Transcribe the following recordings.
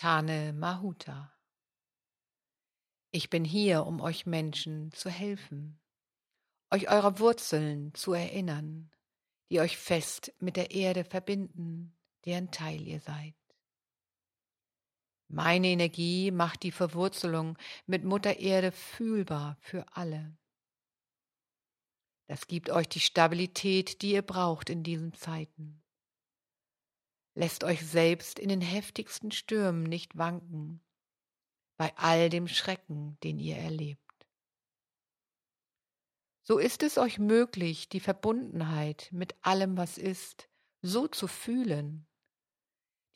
Tane Mahuta. Ich bin hier, um euch Menschen zu helfen, euch eurer Wurzeln zu erinnern, die euch fest mit der Erde verbinden, deren Teil ihr seid. Meine Energie macht die Verwurzelung mit Mutter Erde fühlbar für alle. Das gibt euch die Stabilität, die ihr braucht in diesen Zeiten. Lässt euch selbst in den heftigsten Stürmen nicht wanken, bei all dem Schrecken, den ihr erlebt. So ist es euch möglich, die Verbundenheit mit allem, was ist, so zu fühlen.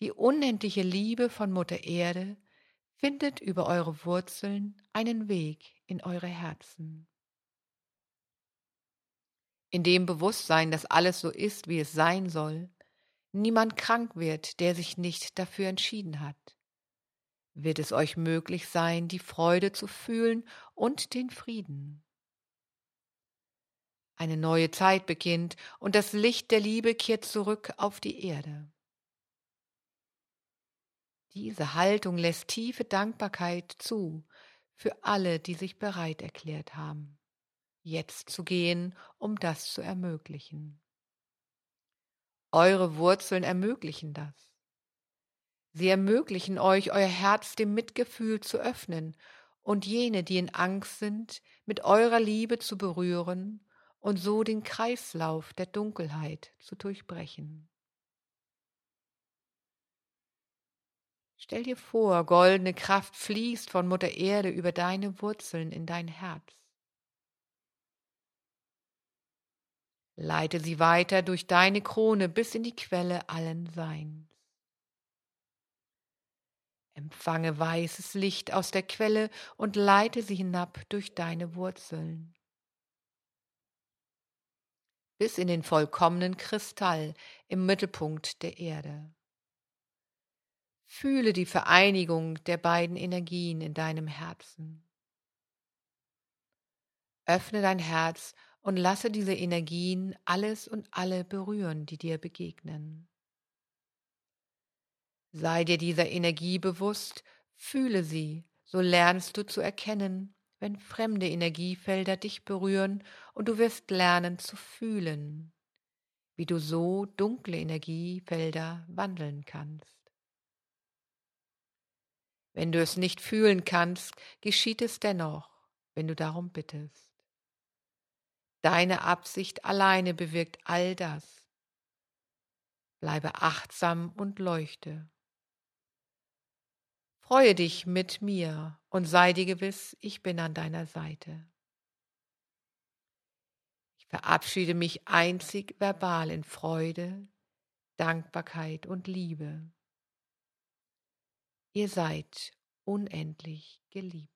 Die unendliche Liebe von Mutter Erde findet über eure Wurzeln einen Weg in eure Herzen. In dem Bewusstsein, dass alles so ist, wie es sein soll, niemand krank wird, der sich nicht dafür entschieden hat, wird es euch möglich sein, die Freude zu fühlen und den Frieden. Eine neue Zeit beginnt und das Licht der Liebe kehrt zurück auf die Erde. Diese Haltung lässt tiefe Dankbarkeit zu für alle, die sich bereit erklärt haben, jetzt zu gehen, um das zu ermöglichen. Eure Wurzeln ermöglichen das. Sie ermöglichen euch, euer Herz dem Mitgefühl zu öffnen und jene, die in Angst sind, mit eurer Liebe zu berühren und so den Kreislauf der Dunkelheit zu durchbrechen. Stell dir vor, goldene Kraft fließt von Mutter Erde über deine Wurzeln in dein Herz. Leite sie weiter durch deine Krone bis in die Quelle allen Seins. Empfange weißes Licht aus der Quelle und leite sie hinab durch deine Wurzeln. Bis in den vollkommenen Kristall im Mittelpunkt der Erde. Fühle die Vereinigung der beiden Energien in deinem Herzen. Öffne dein Herz und lasse diese Energien alles und alle berühren, die dir begegnen. Sei dir dieser Energie bewusst, fühle sie, so lernst du zu erkennen, wenn fremde Energiefelder dich berühren, und du wirst lernen zu fühlen, wie du so dunkle Energiefelder wandeln kannst. Wenn du es nicht fühlen kannst, geschieht es dennoch, wenn du darum bittest. Deine Absicht alleine bewirkt all das. Bleibe achtsam und leuchte. Freue dich mit mir und sei dir gewiss, ich bin an deiner Seite. Ich verabschiede mich einzig verbal in Freude, Dankbarkeit und Liebe. Ihr seid unendlich geliebt.